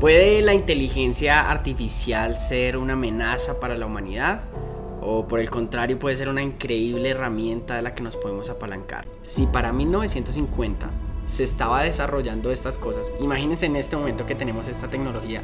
¿Puede la inteligencia artificial ser una amenaza para la humanidad? ¿O por el contrario puede ser una increíble herramienta de la que nos podemos apalancar? Si para 1950 se estaba desarrollando estas cosas, imagínense en este momento que tenemos esta tecnología,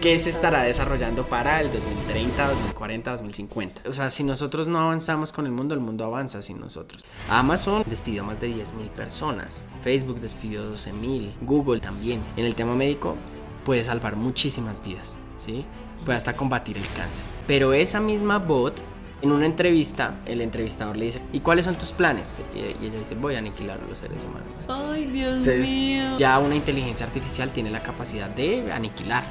¿qué, se estará desarrollando para el 2030, 2040, 2050? O sea, si nosotros no avanzamos con el mundo, el mundo avanza sin nosotros. Amazon despidió más de 10.000 personas, Facebook despidió 12.000, Google también. En el tema médico, puede salvar muchísimas vidas, ¿sí? Puede hasta combatir el cáncer. Pero esa misma bot, en una entrevista, el entrevistador le dice, ¿y cuáles son tus planes? Y, ella dice, voy a aniquilar a los seres humanos. Ay, Dios Entonces, mío. ya una inteligencia artificial tiene la capacidad de aniquilar,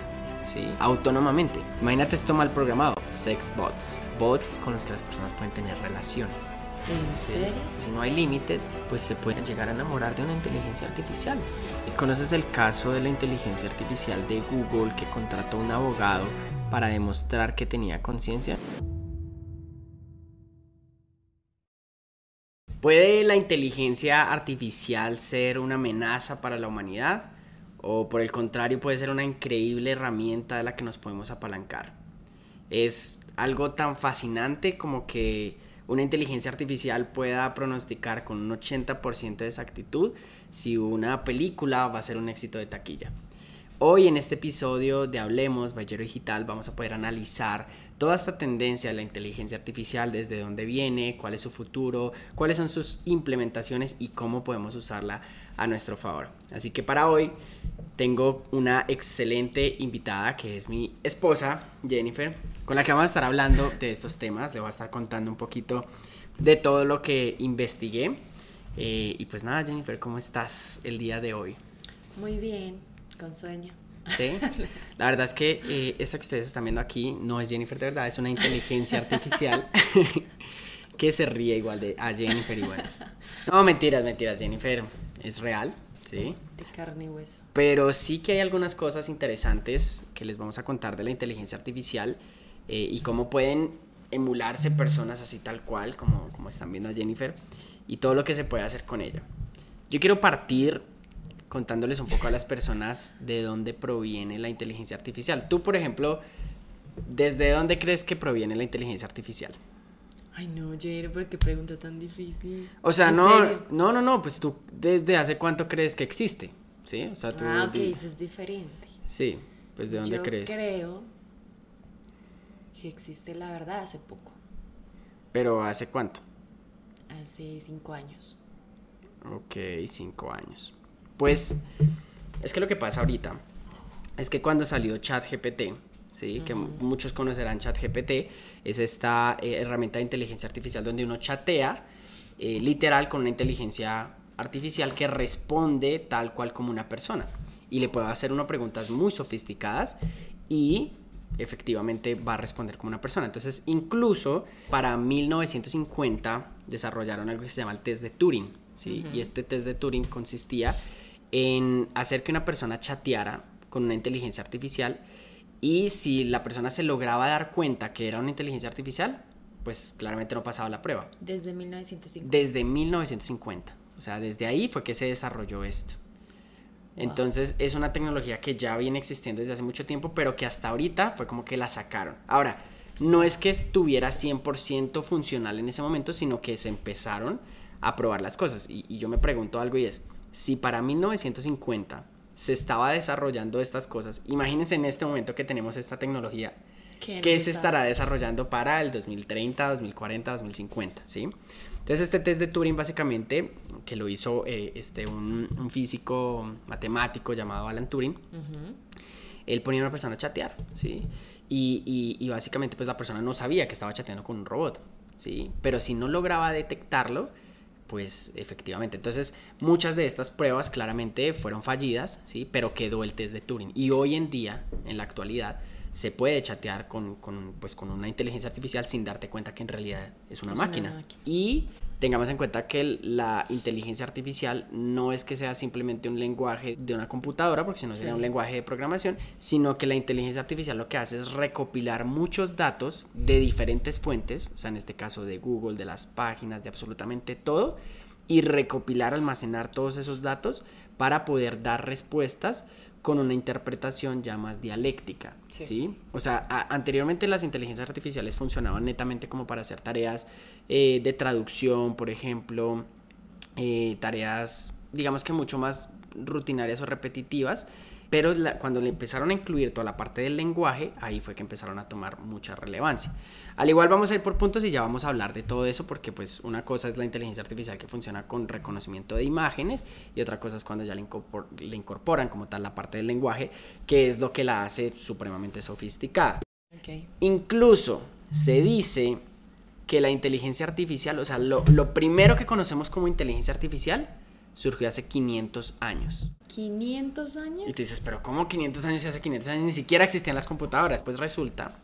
¿sí? Autónomamente. Imagínate esto mal programado. Sex bots. Bots con los que las personas pueden tener relaciones. ¿En serio? Si no hay límites, pues se pueden llegar a enamorar de una inteligencia artificial. ¿Y conoces el caso de la inteligencia artificial de Google que contrató a un abogado para demostrar que tenía conciencia? ¿Puede la inteligencia artificial ser una amenaza para la humanidad? ¿O por el contrario puede ser una increíble herramienta de la que nos podemos apalancar? Es algo tan fascinante como que una inteligencia artificial pueda pronosticar con un 80% de exactitud si una película va a ser un éxito de taquilla. Hoy en este episodio de Hablemos, Bayero Digital, vamos a poder analizar toda esta tendencia de la inteligencia artificial, desde dónde viene, cuál es su futuro, cuáles son sus implementaciones y cómo podemos usarla a nuestro favor. Así que para hoy tengo una excelente invitada que es mi esposa, Jennifer, con la que vamos a estar hablando de estos temas. Le voy a estar contando un poquito de todo lo que investigué. Eh, y pues nada, Jennifer, ¿cómo estás el día de hoy? Muy bien, con sueño. ¿Sí? La verdad es que eh, esta que ustedes están viendo aquí no es Jennifer de verdad, es una inteligencia artificial que se ríe igual de a Jennifer igual. No, mentiras, mentiras, Jennifer es real, ¿sí? De carne y hueso. Pero sí que hay algunas cosas interesantes que les vamos a contar de la inteligencia artificial eh, y cómo pueden emularse personas así tal cual, como, como están viendo a Jennifer, y todo lo que se puede hacer con ella. Yo quiero partir contándoles un poco a las personas de dónde proviene la inteligencia artificial. Tú, por ejemplo, ¿desde dónde crees que proviene la inteligencia artificial? Ay, no, Jair, ¿por qué pregunta tan difícil? O sea, ¿En no, serio? no, no, no, pues tú, ¿desde hace cuánto crees que existe? ¿Sí? O sea, tú... Ah, ok, eso es diferente. Sí, pues ¿de dónde Yo crees? creo, si existe la verdad, hace poco, Pero ¿hace cuánto? hace cinco años. Ok, cinco años. Pues es que lo que pasa ahorita es que cuando salió ChatGPT, ¿sí? que muchos conocerán ChatGPT, es esta eh, herramienta de inteligencia artificial donde uno chatea eh, literal con una inteligencia artificial que responde tal cual como una persona. Y le puede hacer uno preguntas muy sofisticadas y efectivamente va a responder como una persona. Entonces, incluso para 1950 desarrollaron algo que se llama el test de Turing, ¿sí? Y este test de Turing consistía en hacer que una persona chateara con una inteligencia artificial y si la persona se lograba dar cuenta que era una inteligencia artificial, pues claramente no pasaba la prueba. Desde 1950. Desde 1950. O sea, desde ahí fue que se desarrolló esto. Entonces es una tecnología que ya viene existiendo desde hace mucho tiempo, pero que hasta ahorita fue como que la sacaron. Ahora, no es que estuviera 100% funcional en ese momento, sino que se empezaron a probar las cosas. Y, y yo me pregunto algo y es, si para 1950 se estaba desarrollando estas cosas, imagínense en este momento que tenemos esta tecnología, ¿Qué que se estará desarrollando para el 2030, 2040, 2050, ¿sí? Entonces este test de Turing básicamente, que lo hizo eh, este, un, un físico matemático llamado Alan Turing, Ujú. él ponía a una persona a chatear, ¿sí? Y, y- y básicamente pues la persona no sabía que estaba chateando con un robot, ¿sí? Pero si no lograba detectarlo, pues efectivamente. Entonces muchas de estas pruebas claramente fueron fallidas, ¿sí? Pero quedó el test de Turing. Y hoy en día, en la actualidad, se puede chatear con, con, pues, con una inteligencia artificial sin darte cuenta que en realidad es una Es una máquina. máquina. Y tengamos en cuenta que la inteligencia artificial no es que sea simplemente un lenguaje de una computadora, porque si no sería Sí. un lenguaje de programación, sino que la inteligencia artificial lo que hace es recopilar muchos datos de diferentes fuentes, o sea, en este caso de Google, de las páginas, de absolutamente todo, y recopilar, almacenar todos esos datos para poder dar respuestas con una interpretación ya más dialéctica, ¿sí? O sea, anteriormente las inteligencias artificiales funcionaban netamente como para hacer tareas eh, de traducción, por ejemplo, eh, tareas, digamos que mucho más rutinarias o repetitivas, pero cuando le empezaron a incluir toda la parte del lenguaje, ahí fue que empezaron a tomar mucha relevancia. Al igual vamos a ir por puntos y ya vamos a hablar de todo eso porque pues una cosa es la inteligencia artificial que funciona con reconocimiento de imágenes y otra cosa es cuando ya le, incorporan como tal la parte del lenguaje, que es lo que la hace supremamente sofisticada. Incluso se dice que la inteligencia artificial, o sea, lo, lo primero que conocemos como inteligencia artificial, surgió hace 500 años. ¿500 años? Y tú dices, pero ¿cómo 500 años y hace 500 años ni siquiera existían las computadoras? Pues resulta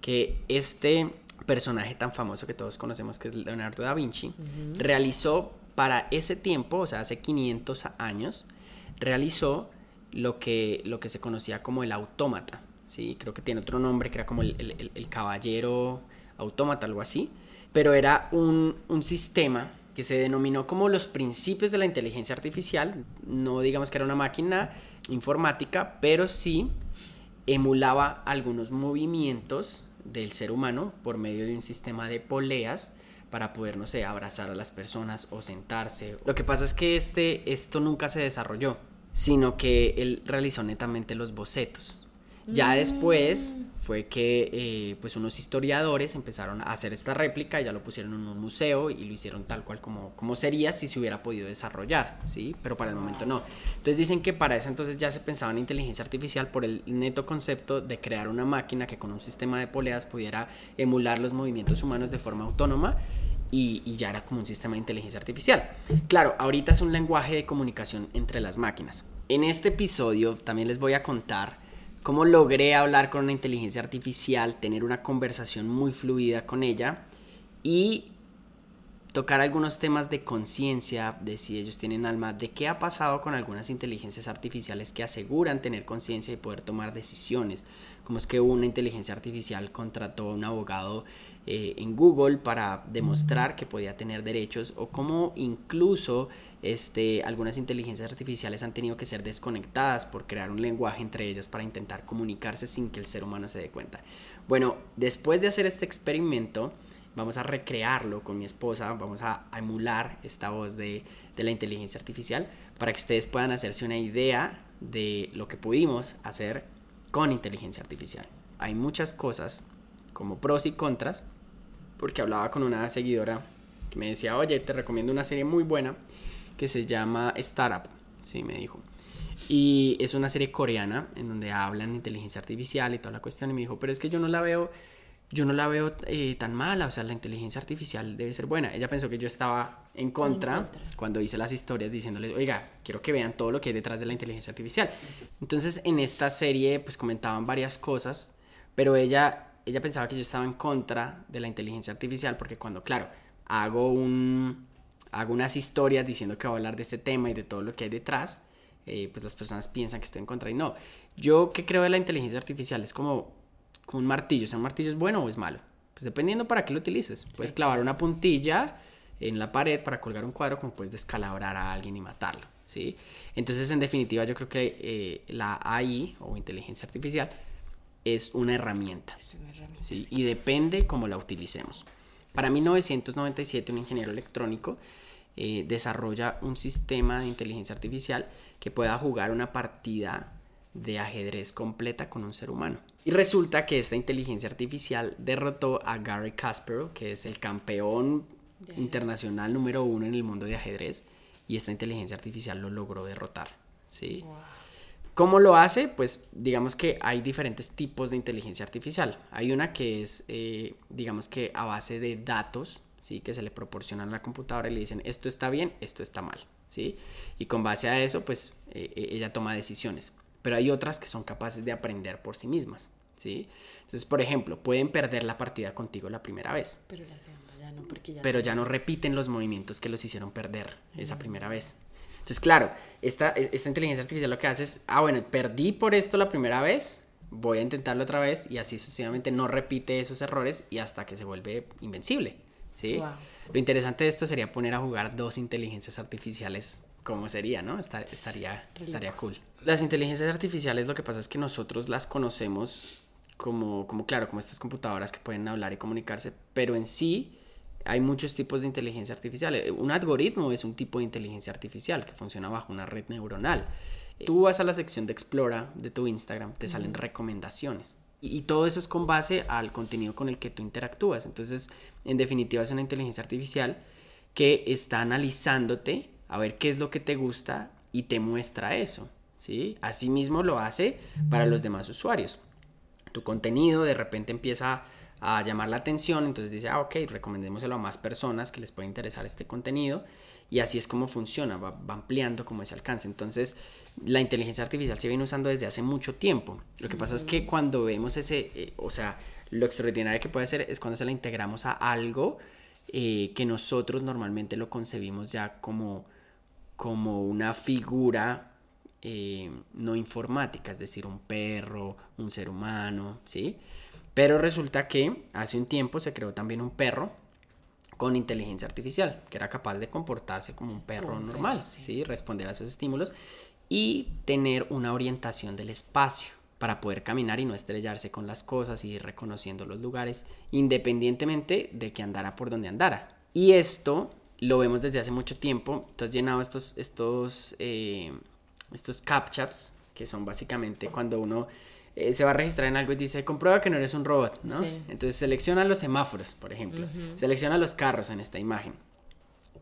que este personaje tan famoso que todos conocemos, que es Leonardo da Vinci, realizó para ese tiempo, o sea, hace 500 años, realizó lo que, lo que se conocía como el autómata. ¿sí? Creo que tiene otro nombre, que era como el, el, caballero autómata, algo así. Pero era un, un sistema que se denominó como los principios de la inteligencia artificial. No digamos que era una máquina informática, pero sí emulaba algunos movimientos del ser humano por medio de un sistema de poleas para poder, no sé, abrazar a las personas o sentarse. Lo que pasa es que este, esto nunca se desarrolló, sino que él realizó netamente los bocetos. Ya después mm. fue que eh, pues unos historiadores empezaron a hacer esta réplica, ya lo pusieron en un museo y lo hicieron tal cual como, como sería si se hubiera podido desarrollar, ¿sí? Pero para el momento no. Entonces dicen que para eso entonces ya se pensaba en inteligencia artificial por el neto concepto de crear una máquina que con un sistema de poleas pudiera emular los movimientos humanos de forma autónoma y, y, ya era como un sistema de inteligencia artificial. Claro, ahorita es un lenguaje de comunicación entre las máquinas. En este episodio también les voy a contar cómo logré hablar con una inteligencia artificial, tener una conversación muy fluida con ella y tocar algunos temas de conciencia, de si ellos tienen alma, de qué ha pasado con algunas inteligencias artificiales que aseguran tener conciencia y poder tomar decisiones, como es que una inteligencia artificial contrató a un abogado eh, en Google para demostrar que podía tener derechos o cómo incluso este, algunas inteligencias artificiales han tenido que ser desconectadas por crear un lenguaje entre ellas para intentar comunicarse sin que el ser humano se dé cuenta. Bueno, después de hacer este experimento, vamos a recrearlo con mi esposa, vamos a, emular esta voz de, de la inteligencia artificial para que ustedes puedan hacerse una idea de lo que pudimos hacer con inteligencia artificial. Hay muchas cosas como pros y contras, porque hablaba con una seguidora que me decía, oye, te recomiendo una serie muy buena que se llama Startup, sí, me dijo. Y es una serie coreana en donde hablan de inteligencia artificial y toda la cuestión. Y me dijo, pero es que yo no la veo, yo no la veo eh, tan mala. O sea, la inteligencia artificial debe ser buena. Ella pensó que yo estaba en contra, cuando hice las historias diciéndoles, oiga, quiero que vean todo lo que hay detrás de la inteligencia artificial. Entonces, en esta serie, pues comentaban varias cosas, pero ella ella pensaba que yo estaba en contra de la inteligencia artificial porque cuando, claro, hago, un, hago unas historias diciendo que voy a hablar de este tema y de todo lo que hay detrás, eh, pues las personas piensan que estoy en contra y no. Yo que creo de la inteligencia artificial es como, como un martillo, o sea, un martillo es bueno o es malo. Pues dependiendo para qué lo utilices. Puedes clavar una puntilla en la pared para colgar un cuadro como puedes descalabrar a alguien y matarlo, ¿sí? Entonces, en definitiva, yo creo que eh, la AI o inteligencia artificial es una herramienta. ¿sí? Y depende cómo la utilicemos. Para 1997, un ingeniero electrónico eh, desarrolla un sistema de inteligencia artificial que pueda jugar una partida de ajedrez completa con un ser humano. Y resulta que esta inteligencia artificial derrotó a Gary Kasparov, que es el campeón internacional número uno en el mundo de ajedrez, y esta inteligencia artificial lo logró derrotar. ¿sí? ¿Cómo lo hace? Pues digamos que hay diferentes tipos de inteligencia artificial. Hay una que es, eh, digamos que a base de datos, ¿sí? Que se le proporcionan a la computadora y le dicen, esto está bien, esto está mal, ¿sí? Y con base a eso, pues eh, eh, ella toma decisiones. Pero hay otras que son capaces de aprender por sí mismas, ¿sí? Entonces, por ejemplo, pueden perder la partida contigo la primera vez. Pero ya no, porque ya Pero ya no repiten los movimientos que los hicieron perder esa primera vez. Entonces, claro, esta, esta inteligencia artificial lo que hace es, ah, bueno, perdí por esto la primera vez, voy a intentarlo otra vez y así sucesivamente no repite esos errores y hasta que se vuelve invencible, ¿sí? Lo interesante de esto sería poner a jugar dos inteligencias artificiales, ¿cómo sería, no? estaría, estaría cool. Las inteligencias artificiales lo que pasa es que nosotros las conocemos como, como, claro, como estas computadoras que pueden hablar y comunicarse, pero en sí hay muchos tipos de inteligencia artificial. Eh, un algoritmo es un tipo de inteligencia artificial que funciona bajo una red neuronal. Tú vas a la sección de Explora de tu Instagram, te salen recomendaciones. Y, todo eso es con base al contenido con el que tú interactúas. Entonces, en definitiva, es una inteligencia artificial que está analizándote a ver qué es lo que te gusta y te muestra eso. ¿sí? Asimismo lo hace para los demás usuarios. Tu contenido de repente empieza a llamar la atención, entonces dice, ah, ok, recomendémoselo a más personas que les puede interesar este contenido y así es como funciona, va, ampliando como ese alcance. Entonces, la inteligencia artificial se viene usando desde hace mucho tiempo. Lo que pasa es que cuando vemos ese, eh, o sea, lo extraordinario que puede ser es cuando se la integramos a algo eh, que nosotros normalmente lo concebimos ya como, como una figura eh, no informática, es decir, un perro, un ser humano, ¿sí? Pero resulta que hace un tiempo se creó también un perro con inteligencia artificial, que era capaz de comportarse como un perro normal, sí. Responder a esos estímulos y tener una orientación del espacio para poder caminar y no estrellarse con las cosas y ir reconociendo los lugares independientemente de que andara por donde andara. Y esto lo vemos desde hace mucho tiempo. Has llenado estos, estos, eh, estos captchas, que son básicamente cuando uno eh, se va a registrar en algo y dice, comprueba que no eres un robot, ¿no? Entonces selecciona los semáforos, por ejemplo. Selecciona los carros en esta imagen.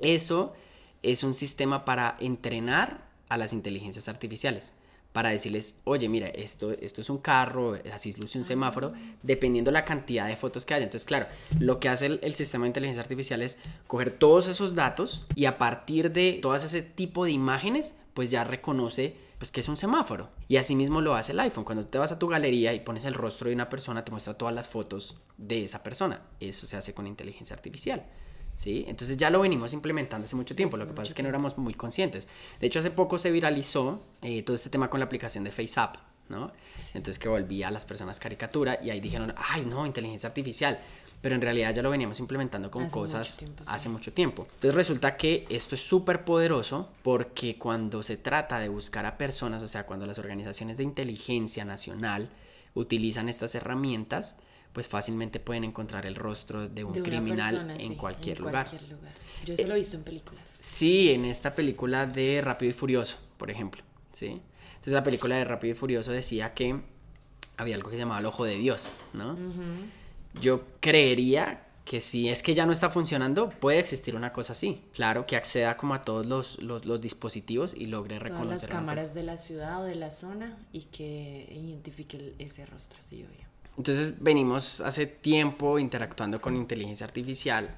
Eso es un sistema para entrenar a las inteligencias artificiales. Para decirles, oye, mira, esto, esto es un carro, así luce un semáforo, dependiendo la cantidad de fotos que haya. Entonces, claro, lo que hace el, el sistema de inteligencia artificial es coger todos esos datos y a partir de todas ese tipo de imágenes, pues ya reconoce pues que es un semáforo. Y asimismo lo hace el iPhone. Cuando te vas a tu galería y pones el rostro de una persona, te muestra todas las fotos de esa persona. Eso se hace con inteligencia artificial. ¿Sí? Entonces ya lo venimos implementando hace mucho tiempo, lo que pasa es que no éramos muy conscientes. De hecho, hace poco se viralizó eh, todo este tema con la aplicación de FaceApp, ¿no? Entonces que volvía a las personas caricatura y ahí dijeron, ay no, inteligencia artificial pero en realidad ya lo veníamos implementando con cosas hace mucho tiempo. Entonces resulta que esto es súper poderoso porque cuando se trata de buscar a personas, o sea, cuando las organizaciones de inteligencia nacional utilizan estas herramientas, pues fácilmente pueden encontrar el rostro de un criminal en, cualquier, lugar. Yo eso lo he visto en películas. Sí, en esta película de Rápido y Furioso, por ejemplo, ¿sí? Entonces la película de Rápido y Furioso decía que había algo que se llamaba el ojo de Dios, ¿no? Yo creería que si es que ya no está funcionando, puede existir una cosa así. Claro, que acceda como a todos los, los, dispositivos y logre reconocer. Todas las cámaras de la ciudad o de la zona y que identifique ese rostro, sí, obvio. Entonces venimos hace tiempo interactuando con inteligencia artificial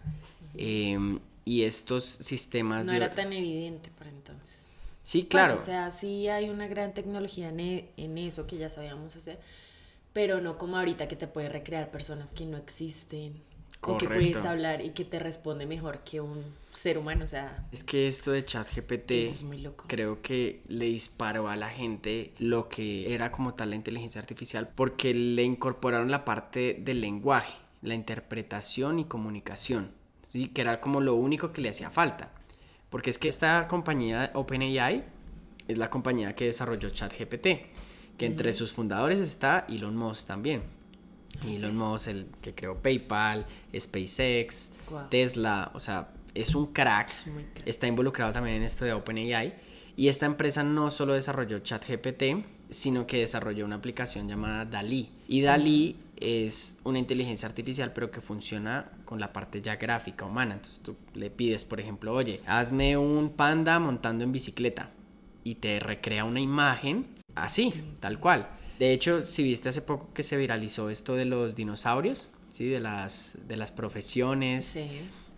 em, y estos sistemas... No era tan evidente para entonces. Sí, claro. Pues, o sea, sí hay una gran tecnología en, e, en eso que ya sabíamos hacer pero no como ahorita que te puede recrear personas que no existen. O que puedes hablar y que te responde mejor que un ser humano, o sea... Es que esto de ChatGPT es muy loco. creo que le disparó a la gente lo que era como tal la inteligencia artificial porque le incorporaron la parte del lenguaje, la interpretación y comunicación, ¿sí? Que era como lo único que le hacía falta. Porque es que esta compañía OpenAI es la compañía que desarrolló ChatGPT que entre sus fundadores está Elon Musk también. Ah, Elon Musk, el que creó PayPal, SpaceX, Tesla, o sea, es un crack, está involucrado también en esto de OpenAI. Y esta empresa no solo desarrolló ChatGPT, sino que desarrolló una aplicación llamada DALI. Y DALI es una inteligencia artificial, pero que funciona con la parte ya gráfica humana. Entonces tú le pides, por ejemplo, oye, hazme un panda montando en bicicleta. Y te recrea una imagen así, tal cual. De hecho, si viste hace poco que se viralizó esto de los dinosaurios, ¿sí? De las, de las profesiones.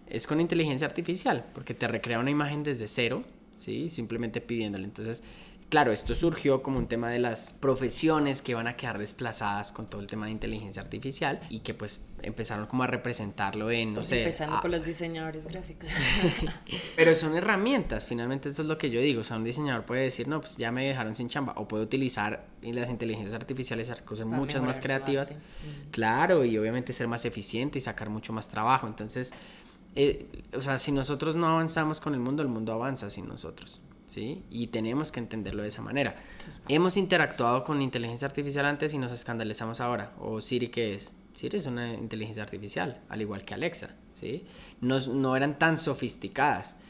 Es con inteligencia artificial, porque te recrea una imagen desde cero, ¿sí? Simplemente pidiéndole. Entonces, Claro, esto surgió como un tema de las profesiones que van a quedar desplazadas con todo el tema de inteligencia artificial y que pues empezaron como a representarlo en, no sé... Empezando por los diseñadores gráficos. Pero son herramientas, finalmente eso es lo que yo digo, o sea, un diseñador puede decir, no, pues ya me dejaron sin chamba, o puede utilizar las inteligencias artificiales cosas muchas más creativas, claro, y obviamente ser más eficiente y sacar mucho más trabajo, entonces... Eh, o sea, si nosotros no avanzamos con el mundo, el mundo avanza sin nosotros. ¿Sí? Y tenemos que entenderlo de esa manera. Hemos interactuado con inteligencia artificial antes y nos escandalizamos ahora. ¿O Siri qué es? Siri es una inteligencia artificial, al igual que Alexa, ¿sí? No, no eran tan sofisticadas,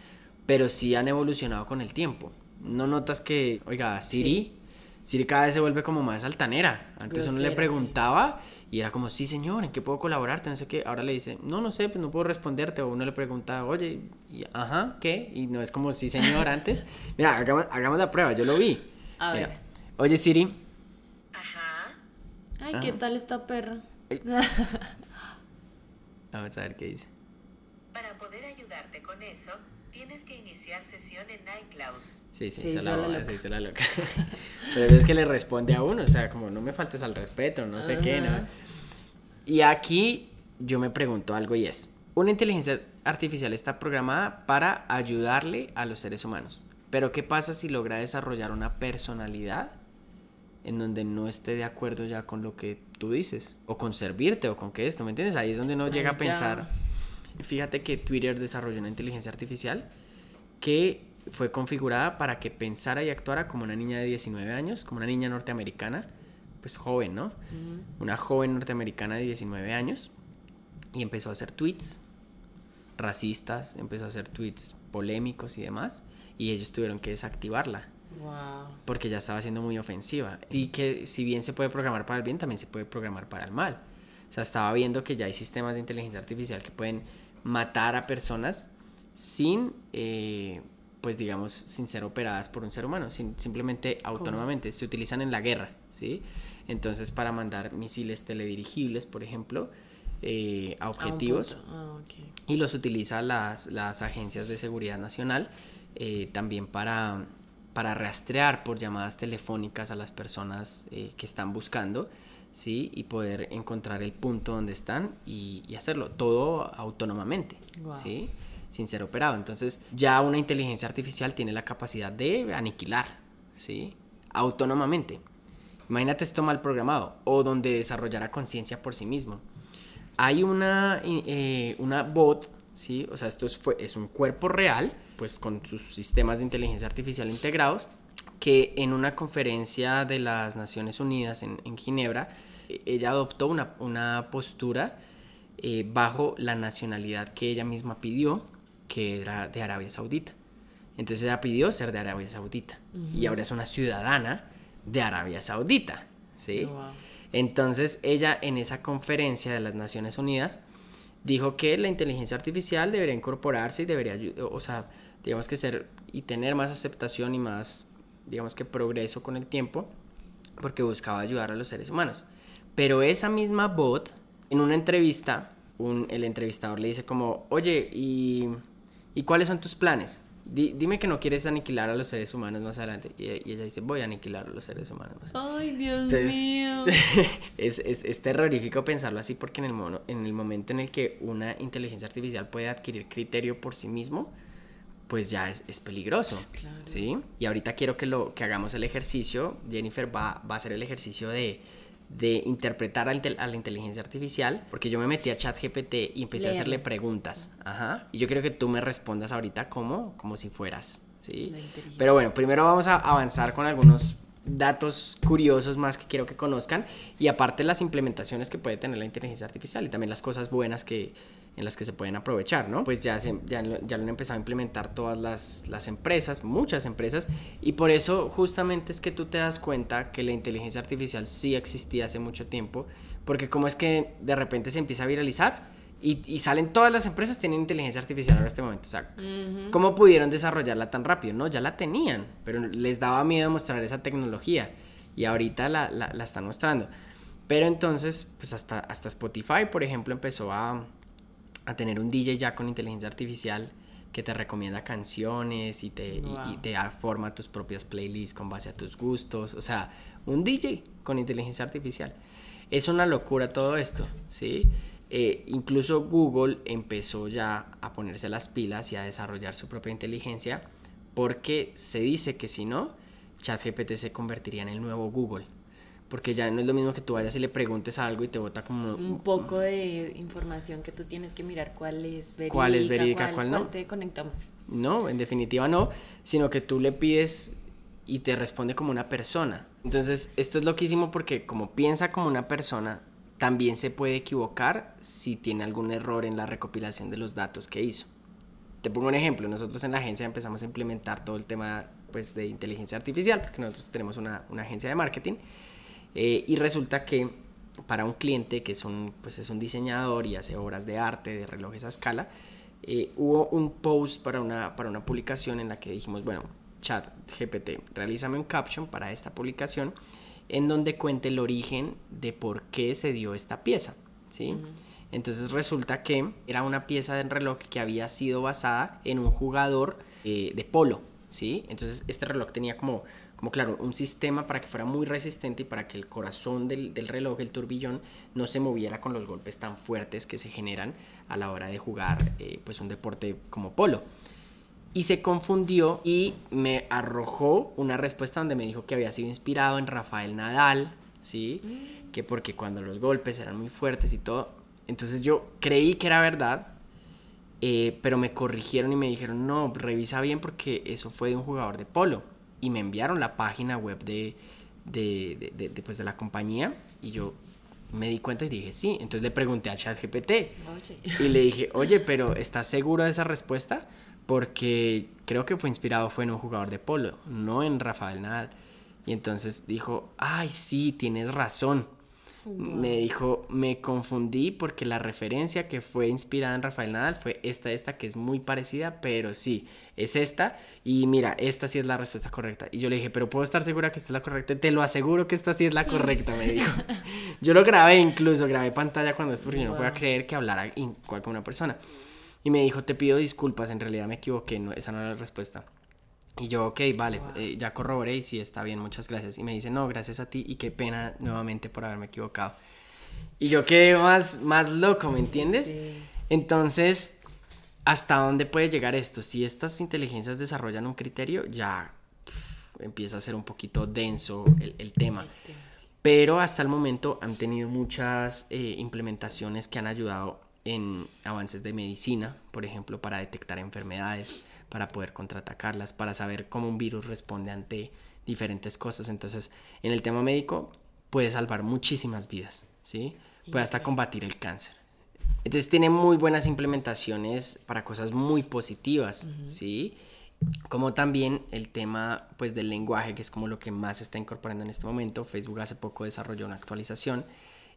pero sí han evolucionado con el tiempo. ¿No notas que, oiga, Siri, Siri cada vez se vuelve como más altanera? Antes uno le preguntaba y era como, sí, señor, ¿en qué puedo colaborarte? No sé qué. Ahora le dice, no, no sé, pues no puedo responderte. O uno le pregunta, oye, ajá, ¿qué? Y no es como, sí, señor, antes. Mira, hagamos, la prueba, yo lo vi. A ver. Oye, Siri. Ajá. Ay, ¿qué tal esta perra? Vamos a ver qué dice. Para poder ayudarte con eso, tienes que iniciar sesión en iCloud. Sí, sí, se, la, loca. se hizo la loca. Pero es que le responde a uno, o sea, como no me faltes al respeto, no sé qué, ¿no? Y aquí yo me pregunto algo y es, una inteligencia artificial está programada para ayudarle a los seres humanos. Pero ¿qué pasa si logra desarrollar una personalidad en donde no esté de acuerdo ya con lo que tú dices? O con servirte o con qué esto, ¿me entiendes? Ahí es donde uno llega a pensar. Fíjate que Twitter desarrolló una inteligencia artificial que fue configurada para que pensara y actuara como una niña de 19 años, como una niña norteamericana, pues joven, ¿no? Una joven norteamericana de 19 años y empezó a hacer tweets racistas, empezó a hacer tweets polémicos y demás, y ellos tuvieron que desactivarla. Porque ya estaba siendo muy ofensiva. Y que si bien se puede programar para el bien, también se puede programar para el mal. O sea, estaba viendo que ya hay sistemas de inteligencia artificial que pueden matar a personas sin eh, pues digamos, sin ser operadas por un ser humano, simplemente autónomamente. Se utilizan en la guerra, ¿sí? Entonces, para mandar misiles teledirigibles, por ejemplo, eh, a objetivos. Ah, y los utiliza las, las, agencias de seguridad nacional eh, también para, para rastrear por llamadas telefónicas a las personas eh, que están buscando, ¿sí? Y poder encontrar el punto donde están y, hacerlo todo autónomamente, ¿sí? Sin ser operado. Entonces ya una inteligencia artificial tiene la capacidad de aniquilar, ¿sí? Autónomamente. Imagínate esto mal programado o donde desarrollara conciencia por sí mismo. Hay una, eh, una bot, ¿sí? O sea, esto es, fue, es un cuerpo real, pues con sus sistemas de inteligencia artificial integrados, que en una conferencia de las Naciones Unidas en, Ginebra, ella adoptó una, una postura eh, bajo la nacionalidad que ella misma pidió que era de Arabia Saudita. Entonces ella pidió ser de Arabia Saudita y ahora es una ciudadana de Arabia Saudita, ¿sí? Oh, Entonces ella en esa conferencia de las Naciones Unidas dijo que la inteligencia artificial debería incorporarse y debería, o sea, digamos que ser y tener más aceptación y más, digamos que progreso con el tiempo, porque buscaba ayudar a los seres humanos. Pero esa misma bot, en una entrevista, un, el entrevistador le dice como, oye, ¿y ¿Y cuáles son tus planes? dime que no quieres aniquilar a los seres humanos más adelante. Y, ella dice, voy a aniquilar a los seres humanos más Ay, Dios mío. es, es, es, terrorífico pensarlo así porque en el, mono, en el momento en el que una inteligencia artificial puede adquirir criterio por sí mismo, pues ya es, es peligroso. Pues ¿sí? Y ahorita quiero que, lo, que hagamos el ejercicio. Jennifer va, va a hacer el ejercicio de de interpretar a, la inteligencia artificial, porque yo me metí a ChatGPT y empecé a hacerle preguntas. Ajá. Y yo quiero que tú me respondas ahorita como, como si fueras. ¿sí? Pero bueno, primero vamos a avanzar con algunos datos curiosos más que quiero que conozcan y aparte las implementaciones que puede tener la inteligencia artificial y también las cosas buenas que en las que se pueden aprovechar, ¿no? Pues ya, se, ya, ya lo han empezado a implementar todas las, las empresas, muchas empresas, y por eso justamente es que tú te das cuenta que la inteligencia artificial sí existía hace mucho tiempo, porque como es que de repente se empieza a viralizar y, y salen todas las empresas tienen inteligencia artificial en este momento, o sea, ¿cómo pudieron desarrollarla tan rápido? No, ya la tenían, pero les daba miedo mostrar esa tecnología y ahorita la, la, la están mostrando. Pero entonces, pues hasta, hasta Spotify, por ejemplo, empezó a, a tener un DJ ya con inteligencia artificial que te recomienda canciones y te, te forma tus propias playlists con base a tus gustos. O sea, un DJ con inteligencia artificial. Es una locura todo esto, ¿sí? Eh, incluso Google empezó ya a ponerse las pilas y a desarrollar su propia inteligencia porque se dice que si no, ChatGPT se convertiría en el nuevo Google porque ya no es lo mismo que tú vayas y le preguntes algo y te bota como... Un poco de información que tú tienes que mirar cuál es verídica, cuál, es verídica, cuál, no. te conectamos. No, en definitiva no, sino que tú le pides y te responde como una persona. Entonces, esto es loquísimo porque como piensa como una persona, también se puede equivocar si tiene algún error en la recopilación de los datos que hizo. Te pongo un ejemplo, nosotros en la agencia empezamos a implementar todo el tema pues, de inteligencia artificial, porque nosotros tenemos una, una agencia de marketing, eh, y resulta que para un cliente que es un, pues es un diseñador y hace obras de arte, de relojes a escala, eh, hubo un post para una, para una publicación en la que dijimos, bueno, chat GPT, realízame un caption para esta publicación en donde cuente el origen de por qué se dio esta pieza, ¿sí? Entonces resulta que era una pieza de reloj que había sido basada en un jugador eh, de polo, ¿sí? Entonces este reloj tenía como como claro, un sistema para que fuera muy resistente y para que el corazón del, reloj, el turbillón, no se moviera con los golpes tan fuertes que se generan a la hora de jugar eh, pues un deporte como polo. Y se confundió y me arrojó una respuesta donde me dijo que había sido inspirado en Rafael Nadal, ¿sí? Mm. Que porque cuando los golpes eran muy fuertes y todo. Entonces yo creí que era verdad, eh, pero me corrigieron y me dijeron, no, revisa bien porque eso fue de un jugador de polo y me enviaron la página web de, de, de, de, pues, de la compañía y yo me di cuenta y dije sí. Entonces le pregunté a ChatGPT y le dije, oye, pero ¿estás seguro de esa respuesta? Porque creo que fue inspirado fue en un jugador de polo, no en Rafael Nadal. Y entonces dijo, ay, sí, tienes razón. Me dijo, me confundí porque la referencia que fue inspirada en Rafael Nadal fue esta, esta, que es muy parecida, pero sí, es esta. Y mira, esta sí es la respuesta correcta. Y yo le dije, pero puedo estar segura que esta es la correcta. Te lo aseguro que esta sí es la correcta, me dijo. yo lo grabé incluso, grabé pantalla cuando esto, porque yo no podía creer que hablara igual con una persona. Y me dijo, te pido disculpas, en realidad me equivoqué, no, esa no era la respuesta. Y yo, ok, vale, eh, ya corroboré y sí, está bien, muchas gracias. Y me dice, no, gracias a ti y qué pena nuevamente por haberme equivocado. Y yo quedé más, más loco, ¿me entiendes? Entonces, ¿hasta dónde puede llegar esto? Si estas inteligencias desarrollan un criterio, ya empieza a ser un poquito denso el, tema. Pero hasta el momento han tenido muchas eh, implementaciones que han ayudado en avances de medicina, por ejemplo, para detectar enfermedades para poder contraatacarlas, para saber cómo un virus responde ante diferentes cosas. Entonces, en el tema médico puede salvar muchísimas vidas, ¿sí? Puede hasta combatir el cáncer. Entonces tiene muy buenas implementaciones para cosas muy positivas, ¿sí? Como también el tema pues del lenguaje, que es como lo que más se está incorporando en este momento. Facebook hace poco desarrolló una actualización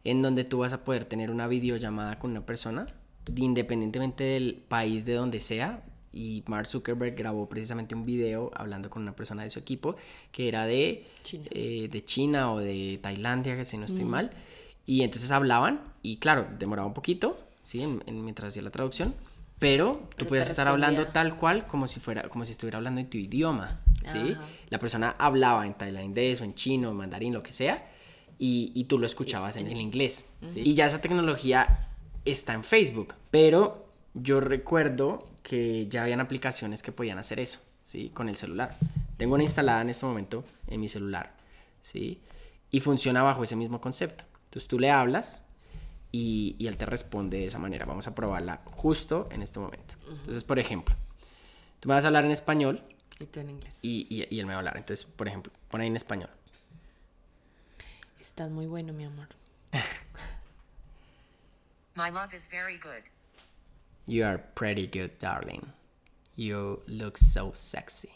en donde tú vas a poder tener una videollamada con una persona, independientemente del país de donde sea, y Mark Zuckerberg grabó precisamente un video hablando con una persona de su equipo que era de China, eh, de China o de Tailandia, que si no estoy mm. mal. Y entonces hablaban y claro, demoraba un poquito, ¿sí? En, mientras hacía la traducción. Pero tú puedes estar hablando tal cual como si fuera, como si estuviera hablando en tu idioma, ¿sí? La persona hablaba en tailandés o en chino, en mandarín, lo que sea, y, y tú lo escuchabas en el inglés, ¿sí? Y ya esa tecnología está en Facebook, pero yo recuerdo que ya habían aplicaciones que podían hacer eso, ¿sí? Con el celular. Tengo una instalada en este momento en mi celular, ¿sí? Y funciona bajo ese mismo concepto. Entonces tú le hablas y, él te responde de esa manera. Vamos a probarla justo en este momento. Entonces, por ejemplo, tú me vas a hablar en español. Y tú en inglés. Y, y, él me va a hablar. Entonces, por ejemplo, pon ahí en español. Estás muy bueno, mi amor. My love is very good. You are pretty good, darling. You look so sexy.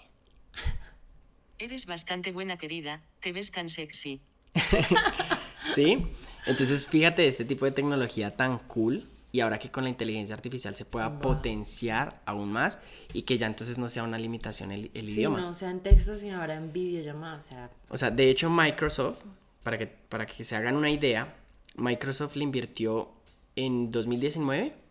Eres bastante buena, querida. Te ves tan sexy. ¿Sí? Entonces, fíjate este tipo de tecnología tan cool y ahora que con la inteligencia artificial se pueda potenciar aún más y que ya entonces no sea una limitación el, el sí, idioma. no sea en texto, sino ahora en videollamada, o sea... O sea, de hecho Microsoft, para que, para que se hagan una idea, Microsoft le invirtió en 2019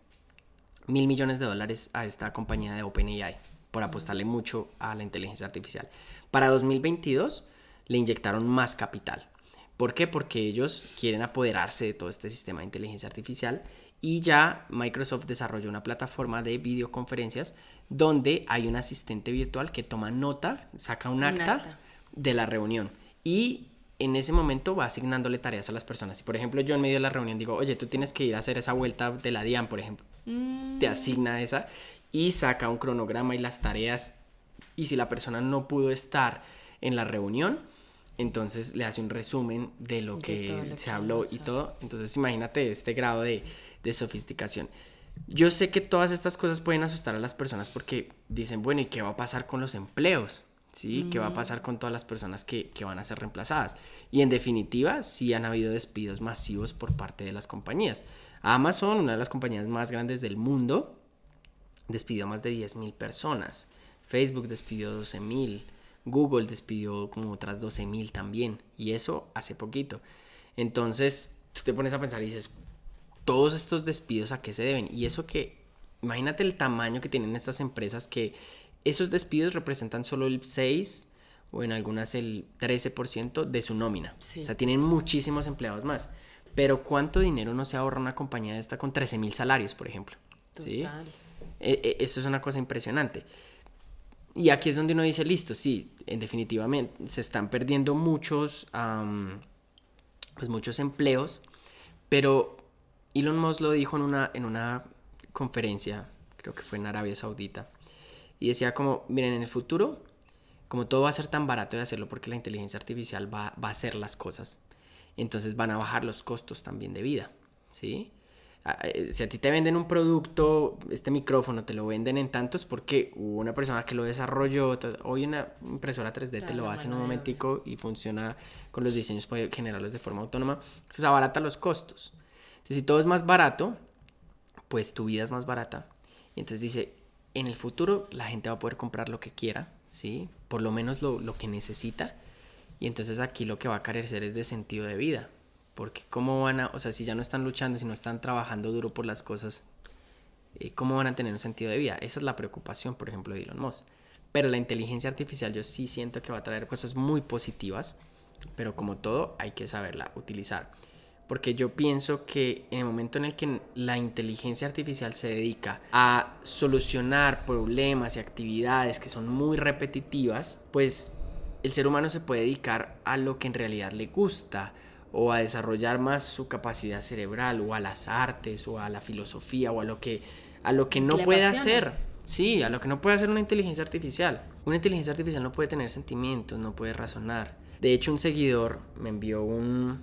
mil millones de dólares a esta compañía de OpenAI por apostarle mucho a la inteligencia artificial. Para 2022 le inyectaron más capital. ¿Por qué? Porque ellos quieren apoderarse de todo este sistema de inteligencia artificial y ya Microsoft desarrolló una plataforma de videoconferencias donde hay un asistente virtual que toma nota, saca un, acta, de la reunión y en ese momento va asignándole tareas a las personas. Si por ejemplo yo en medio de la reunión digo, oye, tú tienes que ir a hacer esa vuelta de la DIAN, por ejemplo, te mm. asigna esa y saca un cronograma y las tareas. Y si la persona no pudo estar en la reunión, entonces le hace un resumen de lo que se habló y todo. Entonces imagínate este grado de, de sofisticación. Yo sé que todas estas cosas pueden asustar a las personas porque dicen, bueno, ¿y qué va a pasar con los empleos? ¿Sí? ¿Qué va a pasar con todas las personas que, que, van a ser reemplazadas? Y en definitiva, sí han habido despidos masivos por parte de las compañías. Amazon, una de las compañías más grandes del mundo, despidió a más de 10.000 personas. Facebook despidió 12.000. Google despidió como otras 12.000 también. Y eso hace poquito. Entonces, tú te pones a pensar y dices, todos estos despidos a qué se deben. Y eso que, imagínate el tamaño que tienen estas empresas que esos despidos representan solo el 6 o en algunas el 13% de su nómina. O sea, tienen muchísimos empleados más. Pero ¿cuánto dinero no se ahorra una compañía de esta con 13 mil salarios, por ejemplo? ¿Sí? E, e, eso es una cosa impresionante. Y aquí es donde uno dice, listo, sí, en definitivamente se están perdiendo muchos, pues muchos empleos, pero Elon Musk lo dijo en una, en una conferencia, creo que fue en Arabia Saudita, y decía como, miren, en el futuro, como todo va a ser tan barato de hacerlo porque la inteligencia artificial va, va a hacer las cosas, entonces van a bajar los costos también de vida, ¿sí? Eh, si a ti te venden un producto, este micrófono te lo venden en tantos porque hubo una persona que lo desarrolló, hoy una impresora 3D te lo hace en un momentico y funciona con los diseños para generarlos de forma autónoma, entonces abarata los costos si todo es más barato, pues tu vida es más barata. Y entonces dice, en el futuro la gente va a poder comprar lo que quiera, ¿sí? Por lo menos lo, que necesita. Y entonces aquí lo que va a carecer es de sentido de vida. Porque cómo van a, o sea, si ya no están luchando, si no están trabajando duro por las cosas, eh, ¿cómo van a tener un sentido de vida? Esa es la preocupación, por ejemplo, de Elon Musk. Pero la inteligencia artificial yo sí siento que va a traer cosas muy positivas, pero como todo hay que saberla utilizar porque yo pienso que en el momento en el que la inteligencia artificial se dedica a solucionar problemas y actividades que son muy repetitivas, pues el ser humano se puede dedicar a lo que en realidad le gusta o a desarrollar más su capacidad cerebral o a las artes o a la filosofía o a lo que a lo que no puede hacer. Sí, a lo que no puede hacer una inteligencia artificial. Una inteligencia artificial no puede tener sentimientos, no puede razonar. De hecho, un seguidor me envió un,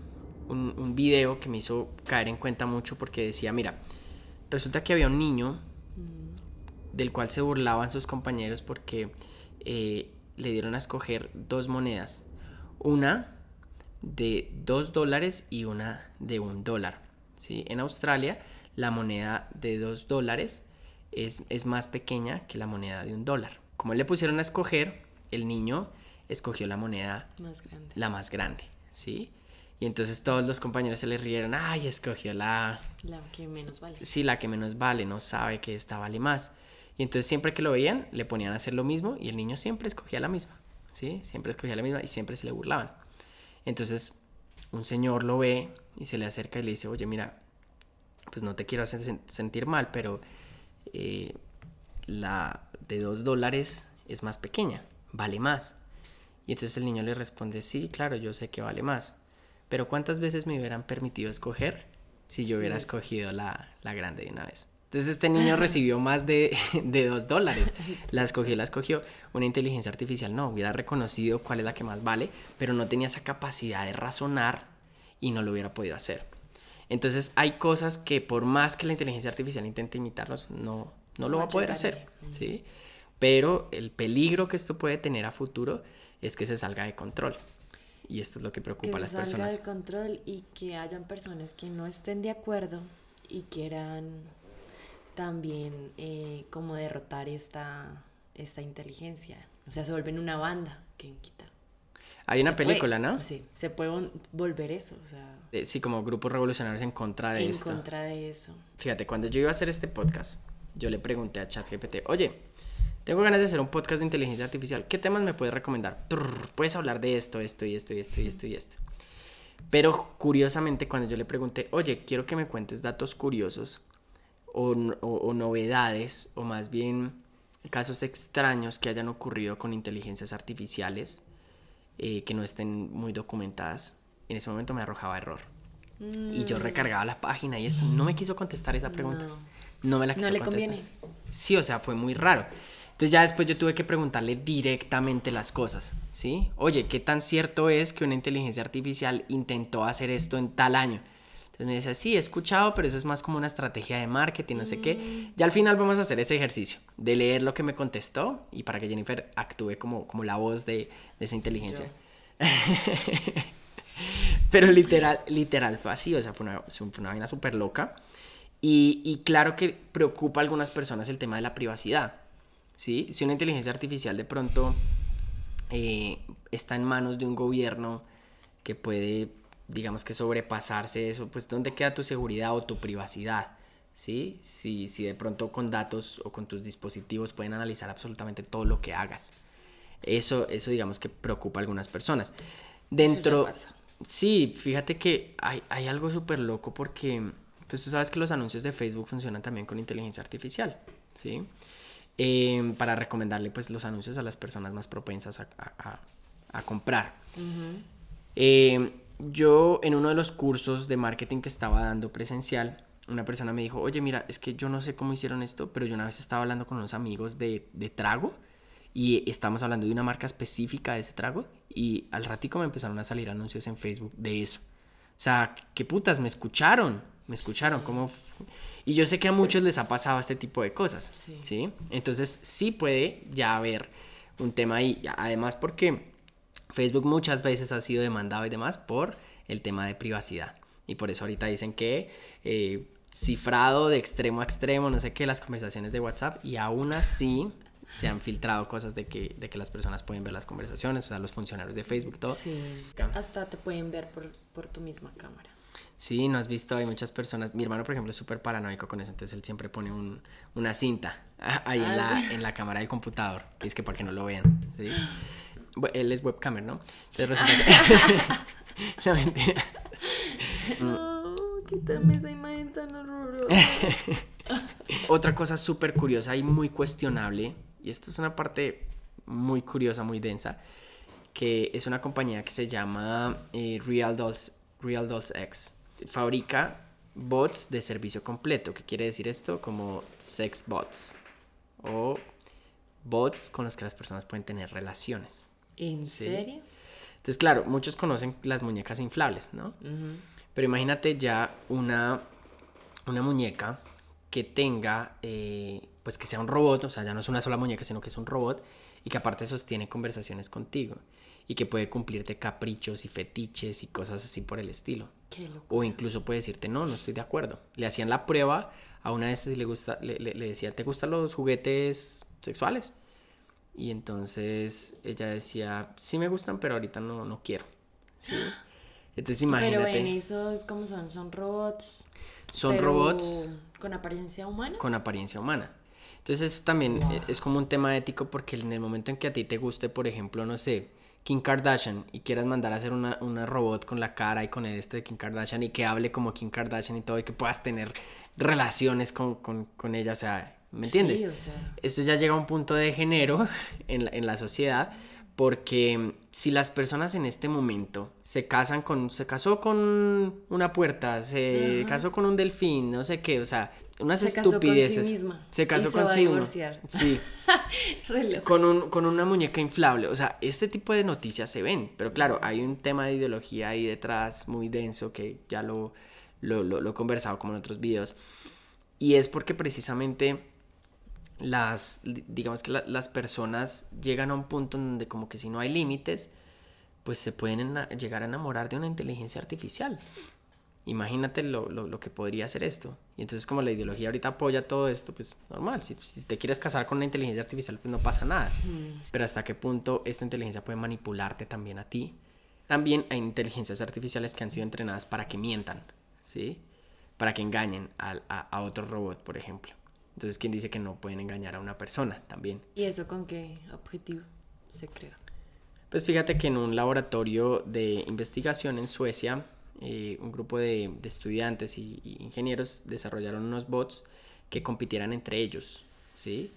un, video que me hizo caer en cuenta mucho porque decía, mira, resulta que había un niño del cual se burlaban sus compañeros porque eh, le dieron a escoger dos monedas, una de dos dólares y una de un dólar. ¿sí? En Australia la moneda de dos dólares es, es más pequeña que la moneda de un dólar. Como le pusieron a escoger, el niño escogió la moneda más grande. la más grande, ¿sí? Y entonces todos los compañeros se le rieron, ay, escogió la... La que menos vale. Sí, la que menos vale, no sabe que esta vale más. Y entonces siempre que lo veían, le ponían a hacer lo mismo y el niño siempre escogía la misma, ¿sí? Siempre escogía la misma y siempre se le burlaban. Entonces un señor lo ve y se le acerca y le dice, oye, mira, pues no te quiero hacer sentir mal, pero eh, la de dos dólares es más pequeña, vale más. Y entonces el niño le responde, sí, claro, yo sé que vale más. Pero ¿cuántas veces me hubieran permitido escoger si yo hubiera escogido la, grande de una vez? Entonces este niño recibió más de, de dos dólares. La escogió, la escogió. Una inteligencia artificial no, hubiera reconocido cuál es la que más vale, pero no tenía esa capacidad de razonar y no lo hubiera podido hacer. Entonces hay cosas que por más que la inteligencia artificial intente imitarnos, no, no lo va a poder hacer. ¿sí? Pero el peligro que esto puede tener a futuro es que se salga de control. Y esto es lo que preocupa a las salga personas. de control y que hayan personas que no estén de acuerdo y quieran también eh, como derrotar esta, esta inteligencia. O sea, se vuelven una banda, quita. Hay una película, ¿no? Sí, se puede volver eso, o sea... Eh, sí, como grupos revolucionarios en contra de esto. En contra de eso. Fíjate, cuando yo iba a hacer este podcast, yo le pregunté a ChatGPT, oye, tengo ganas de hacer un podcast de inteligencia artificial. ¿Qué temas me puedes recomendar? puedes hablar de esto, esto y esto y esto y esto y esto. Pero curiosamente cuando yo le pregunté, oye, quiero que me cuentes datos curiosos o, novedades o más bien casos extraños que hayan ocurrido con inteligencias artificiales, eh, que no estén muy documentadas, en ese momento me arrojaba error. Y yo mm. recargaba la página y esto no me quiso contestar esa pregunta. No, me la quiso No le conviene. Sí, o sea, fue muy raro. Entonces ya después yo tuve que preguntarle directamente las cosas, ¿sí? Oye, ¿qué tan cierto es que una inteligencia artificial intentó hacer esto en tal año? Entonces me decía, sí, he escuchado, pero eso es más como una estrategia de marketing, no sé qué. Mm. Ya al final vamos a hacer ese ejercicio de leer lo que me contestó y para que Jennifer actúe como, como la voz de, esa inteligencia. pero literal, literal fue así, o sea, fue una, fue una vaina súper loca. Y, y claro que preocupa a algunas personas el tema de la privacidad ¿sí? Si una inteligencia artificial de pronto eh, está en manos de un gobierno que puede, digamos que sobrepasarse eso, pues ¿dónde queda tu seguridad o tu privacidad? ¿Sí? Si, si de pronto con datos o con tus dispositivos pueden analizar absolutamente todo lo que hagas. Eso, eso digamos que preocupa a algunas personas. Dentro... Sí, fíjate que hay, hay algo súper loco porque pues tú sabes que los anuncios de Facebook funcionan también con inteligencia artificial, ¿sí? Em, para recomendarle pues los anuncios a las personas más propensas a, comprar. Em, yo en uno de los cursos de marketing que estaba dando presencial, una persona me dijo, oye mira, es que yo no sé cómo hicieron esto, pero yo una vez estaba hablando con unos amigos de, de trago y estamos hablando de una marca específica de ese trago y al ratico me empezaron a salir anuncios en Facebook de eso. O sea, qué putas, me escucharon, me escucharon, cómo... Y yo sé que a muchos les ha pasado este tipo de cosas, sí. Entonces sí puede ya haber un tema ahí. Además porque Facebook muchas veces ha sido demandado y demás por el tema de privacidad. Y por eso ahorita dicen que eh, cifrado de extremo a extremo, no sé qué, las conversaciones de WhatsApp y aún así se han filtrado cosas de que, de que las personas pueden ver las conversaciones, o sea, los funcionarios de Facebook, todo. Sí, hasta te pueden ver por, por tu misma cámara. Sí, no has visto, hay muchas personas. Mi hermano, por ejemplo, es súper paranoico con eso, entonces él siempre pone un, una cinta ahí en, la, ah, en la cámara del computador. Y es que para que no lo vean, ¿sí? Él es webcamer, ¿no? Entonces resulta que. no, mentira. No, quítame esa imagen tan horrorosa. Otra cosa súper curiosa y muy cuestionable, y esto es una parte muy curiosa, muy densa, que es una compañía que se llama eh, Real Dolls, Real Dolls X fabrica bots de servicio completo. ¿Qué quiere decir esto? Como sex bots o bots con los que las personas pueden tener relaciones. ¿En serio? Entonces, claro, muchos conocen las muñecas inflables, ¿no? Pero imagínate ya una, una muñeca que tenga, eh, pues que sea un robot, o sea, ya no es una sola muñeca, sino que es un robot y que aparte sostiene conversaciones contigo y que puede cumplirte caprichos y fetiches y cosas así por el estilo. o incluso puede decirte, no, no estoy de acuerdo. Le hacían la prueba a una de estas y le, gusta, le, decía, ¿te gustan los juguetes sexuales? Y entonces ella decía, sí me gustan, pero ahorita no, no quiero. Entonces imagínate. Pero en esos, ¿cómo son? ¿Son robots? Son robots. ¿Con apariencia humana? Con apariencia humana. Entonces eso también es como un tema ético porque en el momento en que a ti te guste, por ejemplo, no sé, Kim Kardashian y quieras mandar a hacer una, robot con la cara y con este de Kim Kardashian y que hable como Kim Kardashian y todo y que puedas tener relaciones con, ella, o sea, ¿me entiendes? Sí, o sea... Esto ya llega a un punto de género en la, en la sociedad porque si las personas en este momento se casan con, se casó con una puerta, se casó con un delfín, no sé qué, o sea, unas se estupideces. Casó con sí misma. Se casó con sí misma. Sí. con, un, con una muñeca inflable. O sea, este tipo de noticias se ven. Pero claro, hay un tema de ideología ahí detrás muy denso que ya lo, lo, lo, he conversado como en otros videos. Y es porque precisamente las, digamos que las personas llegan a un punto donde como que si no hay límites, pues se pueden llegar a enamorar de una inteligencia artificial. Imagínate lo, lo, que podría ser esto. Y entonces como la ideología ahorita apoya todo esto, pues normal, si, si te quieres casar con una inteligencia artificial, pues no pasa nada. Pero hasta qué punto esta inteligencia puede manipularte también a ti. También hay inteligencias artificiales que han sido entrenadas para que mientan, ¿sí? Para que engañen a, a, otro robot, por ejemplo. Entonces, ¿quién dice que no pueden engañar a una persona también? ¿Y eso con qué objetivo se crea? Pues fíjate que en un laboratorio de investigación en Suecia eh, un grupo de, estudiantes y, ingenieros desarrollaron unos bots que compitieran entre ellos, ¿sí?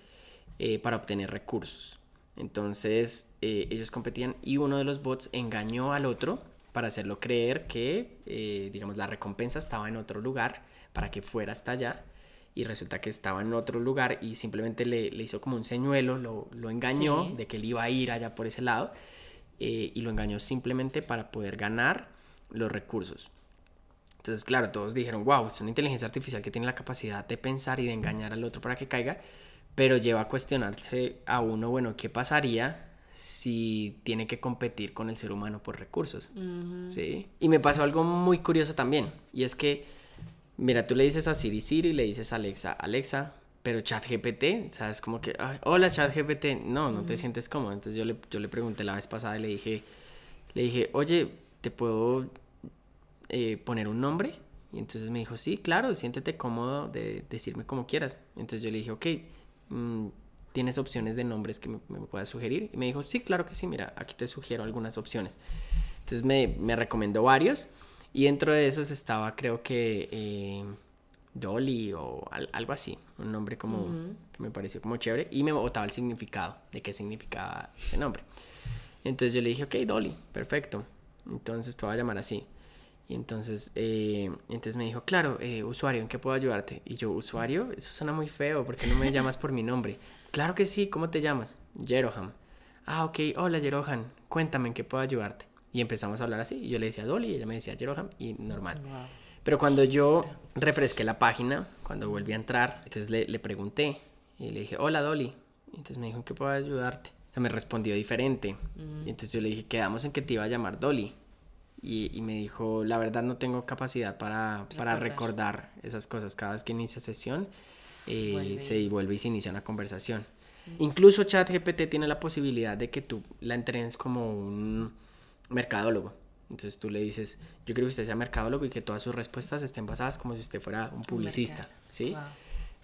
Eh, para obtener recursos. Entonces eh, ellos competían y uno de los bots engañó al otro para hacerlo creer que, eh, digamos, la recompensa estaba en otro lugar para que fuera hasta allá. Y resulta que estaba en otro lugar y simplemente le, le hizo como un señuelo, lo, lo engañó de que él iba a ir allá por ese lado. Eh, y lo engañó simplemente para poder ganar los recursos. Entonces, claro, todos dijeron, wow, es una inteligencia artificial que tiene la capacidad de pensar y de engañar al otro para que caiga, pero lleva a cuestionarse a uno, bueno, ¿qué pasaría si tiene que competir con el ser humano por recursos? ¿Sí? Y me pasó algo muy curioso también, y es que, mira, tú le dices a Siri Siri, le dices a Alexa, Alexa, pero ChatGPT, ¿sabes? Como que, hola ChatGPT, no, no te sientes cómodo. Entonces yo le, yo le pregunté la vez pasada y le dije, le dije, oye, ¿te puedo eh, poner un nombre? Y entonces me dijo, sí, claro, siéntete cómodo de decirme como quieras. Entonces yo le dije, ok, mm, ¿tienes opciones de nombres que me, puedas sugerir? Y me dijo, sí, claro que sí, mira, aquí te sugiero algunas opciones. Entonces me, me recomendó varios y dentro de esos estaba, creo que... Eh, Dolly o algo así, un nombre como que me pareció como chévere y me botaba el significado de qué significaba ese nombre. Entonces yo le dije, ok, Dolly, perfecto. Entonces te voy a llamar así. Y entonces, eh, entonces me dijo, claro, eh, usuario, ¿en qué puedo ayudarte? Y yo, usuario, eso suena muy feo, ¿por qué no me llamas por mi nombre? Claro que sí, ¿cómo te llamas? Jeroham. Ah, ok, hola Jeroham, cuéntame en qué puedo ayudarte. Y empezamos a hablar así, y yo le decía Dolly, y ella me decía Jeroham, y normal. Pero cuando yo refresqué la página, cuando volví a entrar, entonces le, le pregunté y le dije, hola Dolly. Y entonces me dijo, ¿en qué puedo ayudarte? O sea, me respondió diferente. Mm. Y entonces yo le dije, quedamos en que te iba a llamar Dolly. Y, y me dijo, la verdad no tengo capacidad para para recordar esas cosas. Cada vez que inicia sesión, eh, se vuelve y se inicia una conversación. Mm. Incluso ChatGPT tiene la posibilidad de que tú la entrenes como un mercadólogo. Entonces tú le dices, yo creo que usted sea mercadólogo y que todas sus respuestas estén basadas como si usted fuera un publicista, ¿sí?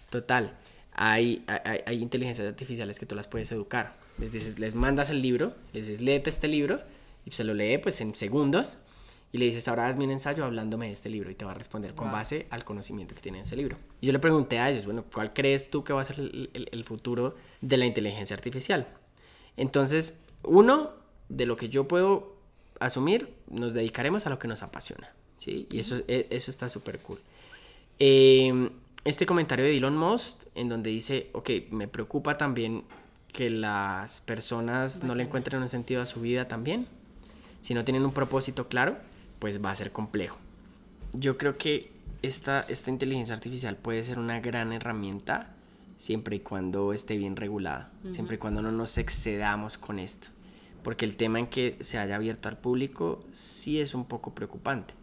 Total. Hay, hay, hay, inteligencias artificiales que tú las puedes educar. Les dices, les mandas el libro, les dices, léete este libro y se lo lee pues en segundos y le dices, ahora hazme un ensayo hablándome de este libro y te va a responder con base al conocimiento que tiene ese libro. Y yo le pregunté a ellos, bueno, ¿cuál crees tú que va a ser el, el, el futuro de la inteligencia artificial? Entonces, uno, de lo que yo puedo asumir, nos dedicaremos a lo que nos apasiona, ¿sí? Y eso, e, eso está súper cool. Em, este comentario de Elon Musk, en donde dice, ok, me preocupa también que las personas no le encuentren un sentido a su vida también. Si no tienen un propósito claro, pues va a ser complejo. Yo creo que esta, esta inteligencia artificial puede ser una gran herramienta siempre y cuando esté bien regulada, siempre y cuando no nos excedamos con esto porque el tema en que se haya abierto al público sí es un poco preocupante.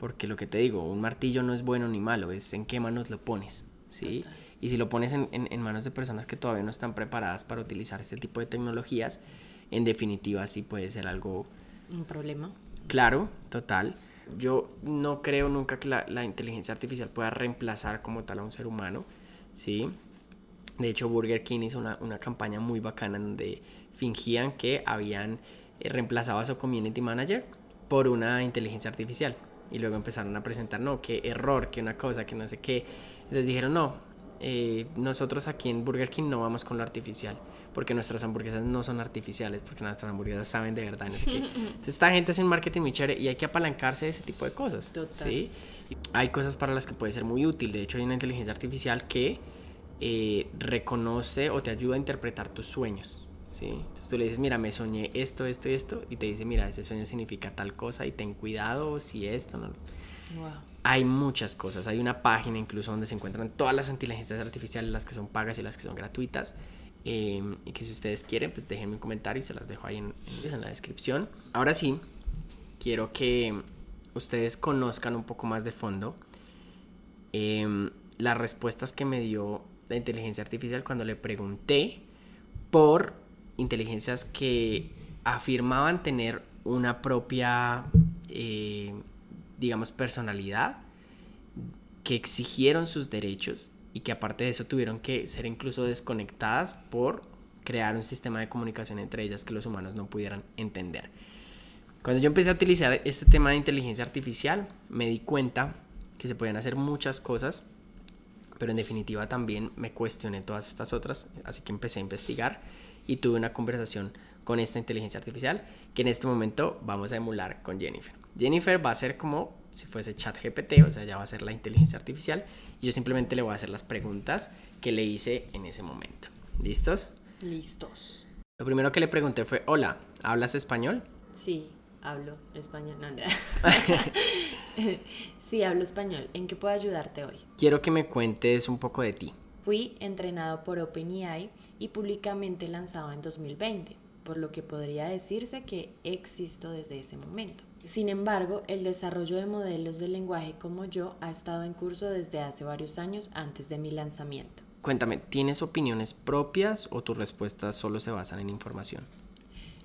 Porque lo que te digo, un martillo no es bueno ni malo, es en qué manos lo pones, ¿sí? Y si lo pones en, en, manos de personas que todavía no están preparadas para utilizar este tipo de tecnologías, en definitiva sí puede ser algo... Un problema. Claro, total. Yo no creo nunca que la, la inteligencia artificial pueda reemplazar como tal a un ser humano, ¿sí? De hecho, Burger King hizo una, una campaña muy bacana en donde fingían que habían eh, reemplazado a su community manager por una inteligencia artificial. Y luego empezaron a presentar, no, qué error, que una cosa, que no sé qué. Entonces dijeron, no, eh, nosotros aquí en Burger King no vamos con lo artificial, porque nuestras hamburguesas no son artificiales, porque nuestras hamburguesas saben de verdad, no sé qué. Entonces esta gente hace un marketing muy chévere y hay que apalancarse de ese tipo de cosas. ¿sí? Hay cosas para las que puede ser muy útil, de hecho hay una inteligencia artificial que eh, reconoce o te ayuda a interpretar tus sueños. ¿Sí? Entonces tú le dices, mira, me soñé esto, esto y esto, y te dice, mira, ese sueño significa tal cosa y ten cuidado si esto, ¿no? Hay muchas cosas, hay una página incluso donde se encuentran todas las inteligencias artificiales, las que son pagas y las que son gratuitas. Em, y que si ustedes quieren, pues déjenme un comentario y se las dejo ahí en, en la descripción. Ahora sí, quiero que ustedes conozcan un poco más de fondo em, las respuestas que me dio la inteligencia artificial cuando le pregunté por inteligencias que afirmaban tener una propia, eh, digamos, personalidad, que exigieron sus derechos y que aparte de eso tuvieron que ser incluso desconectadas por crear un sistema de comunicación entre ellas que los humanos no pudieran entender. Cuando yo empecé a utilizar este tema de inteligencia artificial, me di cuenta que se podían hacer muchas cosas, pero en definitiva también me cuestioné todas estas otras, así que empecé a investigar y tuve una conversación con esta inteligencia artificial que en este momento vamos a emular con Jennifer. Jennifer va a ser como si fuese chat GPT, o sea, ya va a ser la inteligencia artificial y yo simplemente le voy a hacer las preguntas que le hice en ese momento. ¿Listos? Listos. Lo primero que le pregunté fue, hola, ¿hablas español? Sí, hablo español. No, sí, hablo español. ¿En qué puedo ayudarte hoy? Quiero que me cuentes un poco de ti. Fui entrenado por OpenAI y públicamente lanzado en 2020, por lo que podría decirse que existo desde ese momento. Sin embargo, el desarrollo de modelos de lenguaje como yo ha estado en curso desde hace varios años antes de mi lanzamiento. Cuéntame, ¿tienes opiniones propias o tus respuestas solo se basan en información?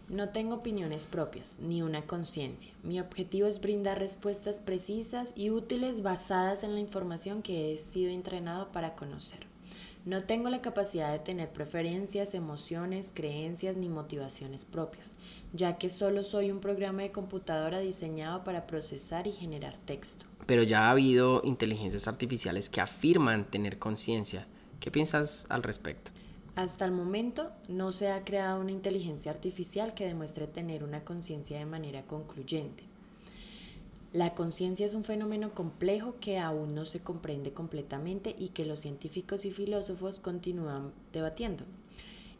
No tengo opiniones propias ni una conciencia. Mi objetivo es brindar respuestas precisas y útiles basadas en la información que he sido entrenado para conocer. No tengo la capacidad de tener preferencias, emociones, creencias ni motivaciones propias, ya que solo soy un programa de computadora diseñado para procesar y generar texto. Pero ya ha habido inteligencias artificiales que afirman tener conciencia. ¿Qué piensas al respecto? Hasta el momento no se ha creado una inteligencia artificial que demuestre tener una conciencia de manera concluyente. La conciencia es un fenómeno complejo que aún no se comprende completamente y que los científicos y filósofos continúan debatiendo.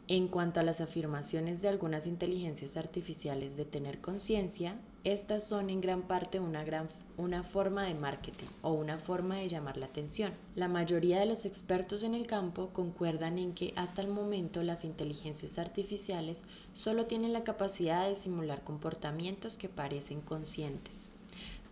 En cuanto a las afirmaciones de algunas inteligencias artificiales de tener conciencia, estas son en gran parte una, gran, una forma de marketing o una forma de llamar la atención. La mayoría de los expertos en el campo concuerdan en que hasta el momento las inteligencias artificiales solo tienen la capacidad de simular comportamientos que parecen conscientes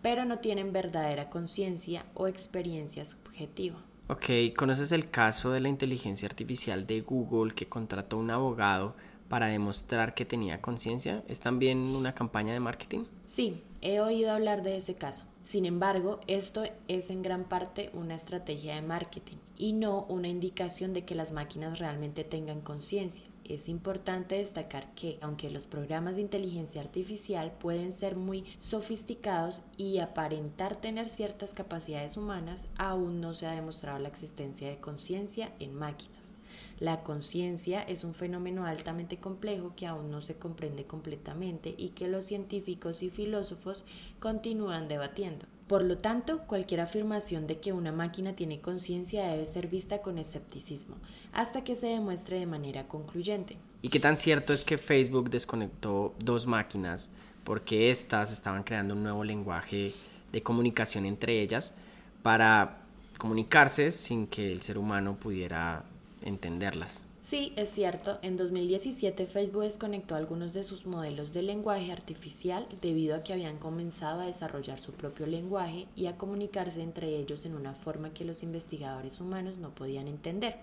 pero no tienen verdadera conciencia o experiencia subjetiva. Ok, ¿conoces el caso de la inteligencia artificial de Google que contrató a un abogado para demostrar que tenía conciencia? ¿Es también una campaña de marketing? Sí, he oído hablar de ese caso. Sin embargo, esto es en gran parte una estrategia de marketing y no una indicación de que las máquinas realmente tengan conciencia es importante destacar que, aunque los programas de inteligencia artificial pueden ser muy sofisticados y aparentar tener ciertas capacidades humanas, aún no se ha demostrado la existencia de conciencia en máquinas. La conciencia es un fenómeno altamente complejo que aún no se comprende completamente y que los científicos y filósofos continúan debatiendo. Por lo tanto, cualquier afirmación de que una máquina tiene conciencia debe ser vista con escepticismo, hasta que se demuestre de manera concluyente. ¿Y qué tan cierto es que Facebook desconectó dos máquinas porque éstas estaban creando un nuevo lenguaje de comunicación entre ellas para comunicarse sin que el ser humano pudiera entenderlas? Sí, es cierto. En 2017 Facebook desconectó algunos de sus modelos de lenguaje artificial debido a que habían comenzado a desarrollar su propio lenguaje y a comunicarse entre ellos en una forma que los investigadores humanos no podían entender.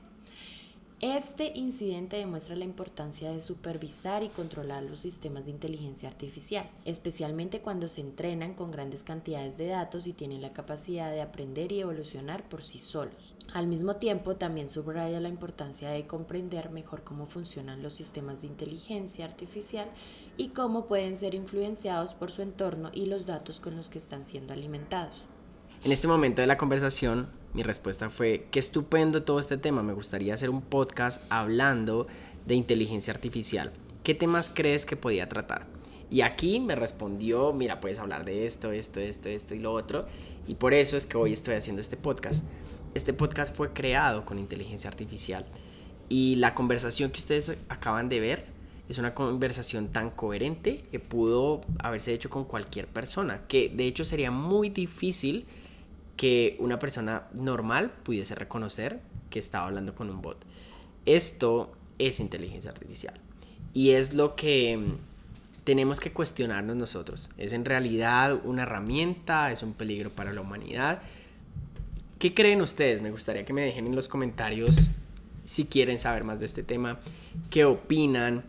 Este incidente demuestra la importancia de supervisar y controlar los sistemas de inteligencia artificial, especialmente cuando se entrenan con grandes cantidades de datos y tienen la capacidad de aprender y evolucionar por sí solos. Al mismo tiempo, también subraya la importancia de comprender mejor cómo funcionan los sistemas de inteligencia artificial y cómo pueden ser influenciados por su entorno y los datos con los que están siendo alimentados. En este momento de la conversación, mi respuesta fue, qué estupendo todo este tema, me gustaría hacer un podcast hablando de inteligencia artificial. ¿Qué temas crees que podía tratar? Y aquí me respondió, mira, puedes hablar de esto, esto, esto, esto y lo otro. Y por eso es que hoy estoy haciendo este podcast. Este podcast fue creado con inteligencia artificial. Y la conversación que ustedes acaban de ver es una conversación tan coherente que pudo haberse hecho con cualquier persona. Que de hecho sería muy difícil que una persona normal pudiese reconocer que estaba hablando con un bot. Esto es inteligencia artificial. Y es lo que mm, tenemos que cuestionarnos nosotros. ¿Es en realidad una herramienta? ¿Es un peligro para la humanidad? ¿Qué creen ustedes? Me gustaría que me dejen en los comentarios si quieren saber más de este tema. ¿Qué opinan?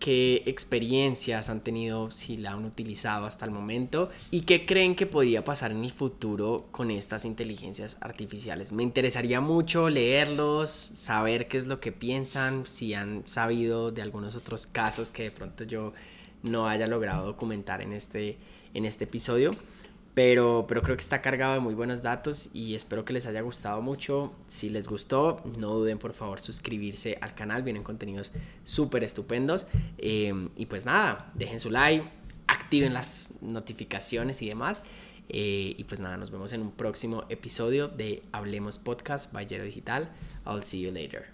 Qué experiencias han tenido, si la han utilizado hasta el momento y qué creen que podría pasar en el futuro con estas inteligencias artificiales. Me interesaría mucho leerlos, saber qué es lo que piensan, si han sabido de algunos otros casos que de pronto yo no haya logrado documentar en este, en este episodio. Pero, pero creo que está cargado de muy buenos datos y espero que les haya gustado mucho. Si les gustó, no duden por favor suscribirse al canal. Vienen contenidos súper estupendos. Eh, y pues nada, dejen su like, activen las notificaciones y demás. Eh, y pues nada, nos vemos en un próximo episodio de Hablemos Podcast by Digital. I'll see you later.